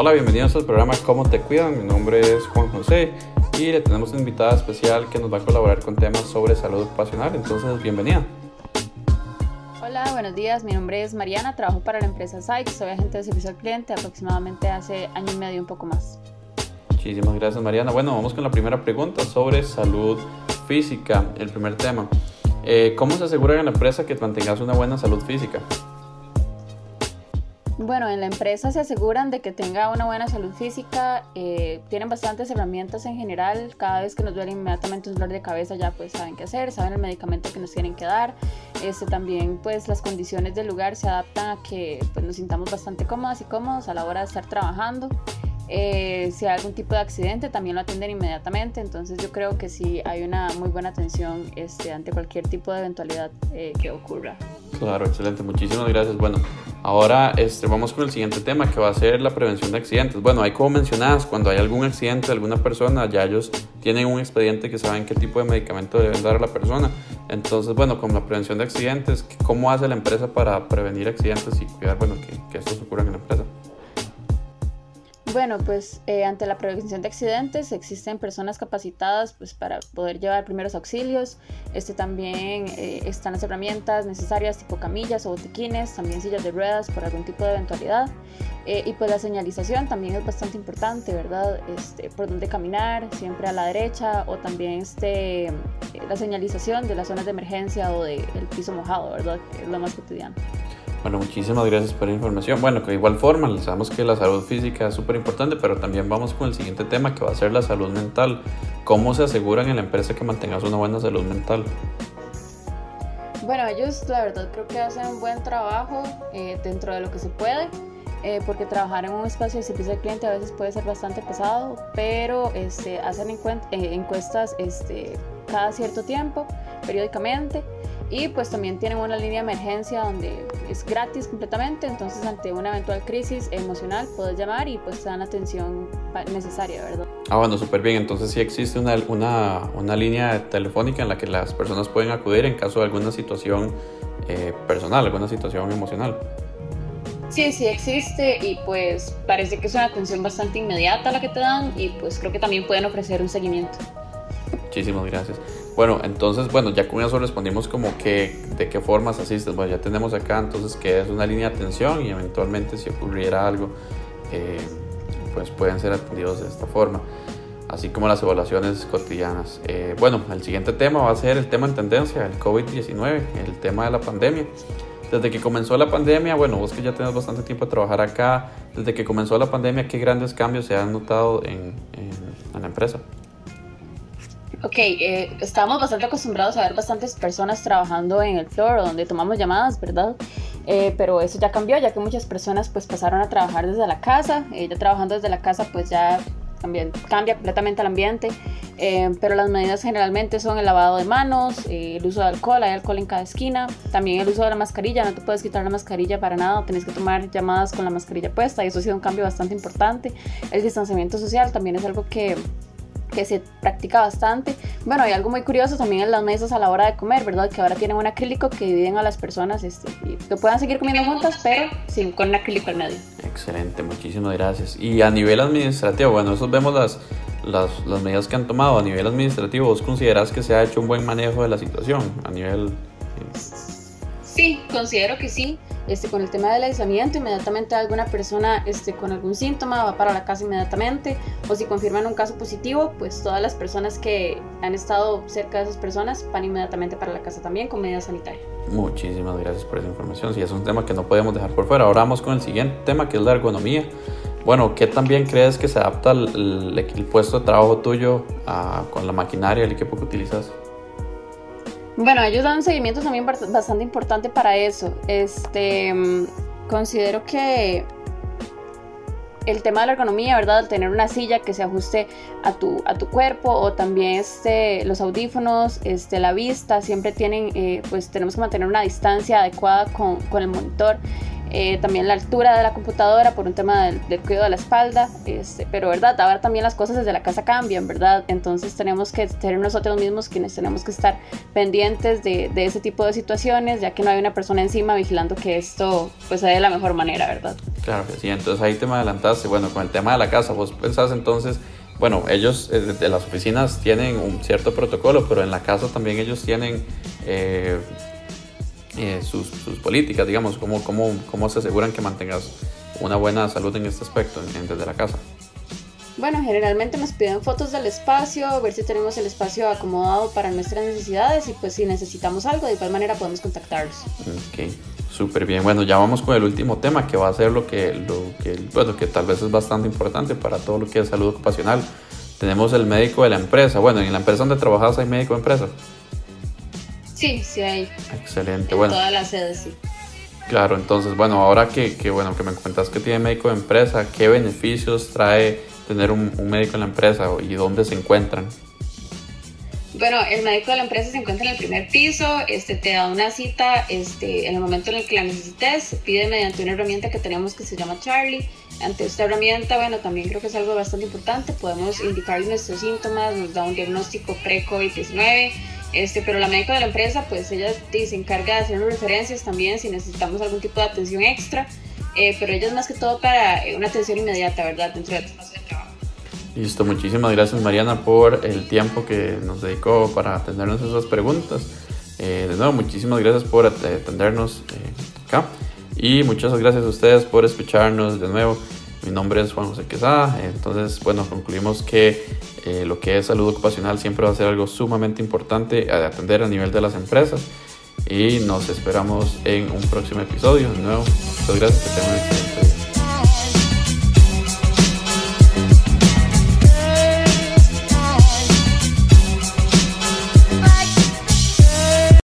Hola, bienvenidos al programa Cómo te cuidan. Mi nombre es Juan José y le tenemos una invitada especial que nos va a colaborar con temas sobre salud ocupacional. Entonces, bienvenida. Hola, buenos días. Mi nombre es Mariana, trabajo para la empresa Sykes, soy agente de servicio al cliente aproximadamente hace año y medio, un poco más. Muchísimas gracias, Mariana. Bueno, vamos con la primera pregunta sobre salud física, el primer tema. Eh, ¿Cómo se asegura en la empresa que mantengas una buena salud física? Bueno, en la empresa se aseguran de que tenga una buena salud física, eh, tienen bastantes herramientas en general, cada vez que nos duele inmediatamente un dolor de cabeza ya pues saben qué hacer, saben el medicamento que nos tienen que dar, este, también pues las condiciones del lugar se adaptan a que pues, nos sintamos bastante cómodas y cómodos a la hora de estar trabajando. Eh, si hay algún tipo de accidente también lo atienden inmediatamente, entonces yo creo que sí hay una muy buena atención este, ante cualquier tipo de eventualidad eh, que ocurra. Claro, excelente, muchísimas gracias. Bueno, ahora este, vamos con el siguiente tema que va a ser la prevención de accidentes. Bueno, hay como mencionadas, cuando hay algún accidente de alguna persona, ya ellos tienen un expediente que saben qué tipo de medicamento deben dar a la persona. Entonces, bueno, con la prevención de accidentes, ¿cómo hace la empresa para prevenir accidentes y cuidar, bueno, que, que estos ocurran en la empresa? Bueno, pues eh, ante la prevención de accidentes existen personas capacitadas pues, para poder llevar primeros auxilios. Este, también eh, están las herramientas necesarias tipo camillas o botiquines, también sillas de ruedas por algún tipo de eventualidad. Eh, y pues la señalización también es bastante importante, ¿verdad? Este, por dónde caminar, siempre a la derecha o también este, la señalización de las zonas de emergencia o del piso mojado, ¿verdad? Que es lo más cotidiano. Bueno, muchísimas gracias por la información. Bueno, de igual forma, sabemos que la salud física es súper importante, pero también vamos con el siguiente tema que va a ser la salud mental. ¿Cómo se aseguran en la empresa que mantengas una buena salud mental? Bueno, ellos la verdad creo que hacen un buen trabajo eh, dentro de lo que se puede. Eh, porque trabajar en un espacio de servicio al cliente a veces puede ser bastante pesado, pero este, hacen eh, encuestas este, cada cierto tiempo, periódicamente, y pues también tienen una línea de emergencia donde es gratis completamente, entonces ante una eventual crisis emocional puedes llamar y pues te dan la atención necesaria, ¿verdad? Ah, bueno, súper bien, entonces sí existe una, una, una, línea telefónica en la que las personas pueden acudir en caso de alguna situación eh, personal, alguna situación emocional. Sí, sí existe y pues parece que es una atención bastante inmediata la que te dan y pues creo que también pueden ofrecer un seguimiento. Muchísimas gracias. Bueno, entonces, bueno, ya con eso respondimos como que de qué formas asistes. Bueno, ya tenemos acá entonces que es una línea de atención y eventualmente si ocurriera algo, eh, pues pueden ser atendidos de esta forma, así como las evaluaciones cotidianas. Eh, bueno, el siguiente tema va a ser el tema en tendencia, el COVID-19, el tema de la pandemia. Desde que comenzó la pandemia, bueno, vos que ya tenés bastante tiempo de trabajar acá, desde que comenzó la pandemia, ¿qué grandes cambios se han notado en, en la empresa? Ok, eh, estábamos bastante acostumbrados a ver bastantes personas trabajando en el floor donde tomamos llamadas, ¿verdad? Eh, pero eso ya cambió, ya que muchas personas pues pasaron a trabajar desde la casa, eh, ya trabajando desde la casa pues ya cambia, cambia completamente el ambiente, eh, pero las medidas generalmente son el lavado de manos, el uso de alcohol, hay alcohol en cada esquina, también el uso de la mascarilla, no te puedes quitar la mascarilla para nada, tienes que tomar llamadas con la mascarilla puesta y eso ha sido un cambio bastante importante. El distanciamiento social también es algo que que se practica bastante. Bueno, hay algo muy curioso también en las mesas a la hora de comer, ¿verdad? Que ahora tienen un acrílico que dividen a las personas este, y que puedan seguir comiendo juntas, pero sin, con un acrílico al medio. Excelente, muchísimas gracias. Y a nivel administrativo, bueno, eso vemos las, las, las medidas que han tomado. A nivel administrativo, ¿vos considerás que se ha hecho un buen manejo de la situación? A nivel... Sí, considero que sí. Este, con el tema del aislamiento, inmediatamente alguna persona este, con algún síntoma va para la casa inmediatamente, o si confirman un caso positivo, pues todas las personas que han estado cerca de esas personas van inmediatamente para la casa también con medidas sanitarias. Muchísimas gracias por esa información. Sí, es un tema que no podemos dejar por fuera. Ahora vamos con el siguiente tema, que es la ergonomía. Bueno, ¿qué también crees que se adapta el, el, puesto de trabajo tuyo a, con la maquinaria, el equipo que utilizas? Bueno, ellos dan un seguimiento también bastante importante para eso. Este, mm, considero que el tema de la ergonomía, ¿verdad? tener una silla que se ajuste a tu, a tu cuerpo o también este, los audífonos, este, la vista, siempre tienen, eh, pues tenemos que mantener una distancia adecuada con, con el monitor. Eh, también la altura de la computadora por un tema del, cuidado de la espalda, este, pero verdad, ahora también las cosas desde la casa cambian, ¿verdad? Entonces tenemos que ser nosotros mismos quienes tenemos que estar pendientes de, de ese tipo de situaciones, ya que no hay una persona encima vigilando que esto pues se dé de la mejor manera, ¿verdad? Claro que sí, entonces ahí te me adelantaste, bueno, con el tema de la casa, vos pensás entonces bueno, ellos eh, de las oficinas tienen un cierto protocolo, pero en la casa también ellos tienen eh, eh, sus, políticas, digamos, cómo, cómo, cómo se aseguran que mantengas una buena salud en este aspecto desde la casa. Bueno, generalmente nos piden fotos del espacio, ver si tenemos el espacio acomodado para nuestras necesidades y pues si necesitamos algo, de igual manera podemos contactarlos. Ok, súper bien. Bueno, ya vamos con el último tema que va a ser lo que, lo que, bueno, que tal vez es bastante importante para todo lo que es salud ocupacional. Tenemos el médico de la empresa. Bueno, en la empresa donde trabajas hay médico de empresa. Sí, sí hay. Excelente, en bueno. Todas las sedes, sí. Claro, entonces, bueno, ahora que, que, bueno, que me comentas que tiene médico de empresa, ¿qué beneficios trae tener un, un médico en la empresa y dónde se encuentran? Bueno, el médico de la empresa se encuentra en el primer piso, este, te da una cita este, en el momento en el que la necesites, se pide mediante una herramienta que tenemos que se llama Charlie. Ante esta herramienta, bueno, también creo que es algo bastante importante, podemos indicar nuestros síntomas, nos da un diagnóstico pre-COVID-19, este, pero la médica de la empresa, pues ella se encarga de hacer referencias también si necesitamos algún tipo de atención extra, eh, pero ella es más que todo para eh, una atención inmediata, ¿verdad? Dentro de tu de trabajo. Listo, muchísimas gracias Mariana por el tiempo que nos dedicó para atendernos esas preguntas. Eh, de nuevo, muchísimas gracias por atendernos acá y muchas gracias a ustedes por escucharnos de nuevo. Mi nombre es Juan José Quesada, entonces bueno, concluimos que eh, lo que es salud ocupacional siempre va a ser algo sumamente importante a atender a nivel de las empresas y nos esperamos en un próximo episodio. De nuevo, muchas gracias, que tengan un excelente día.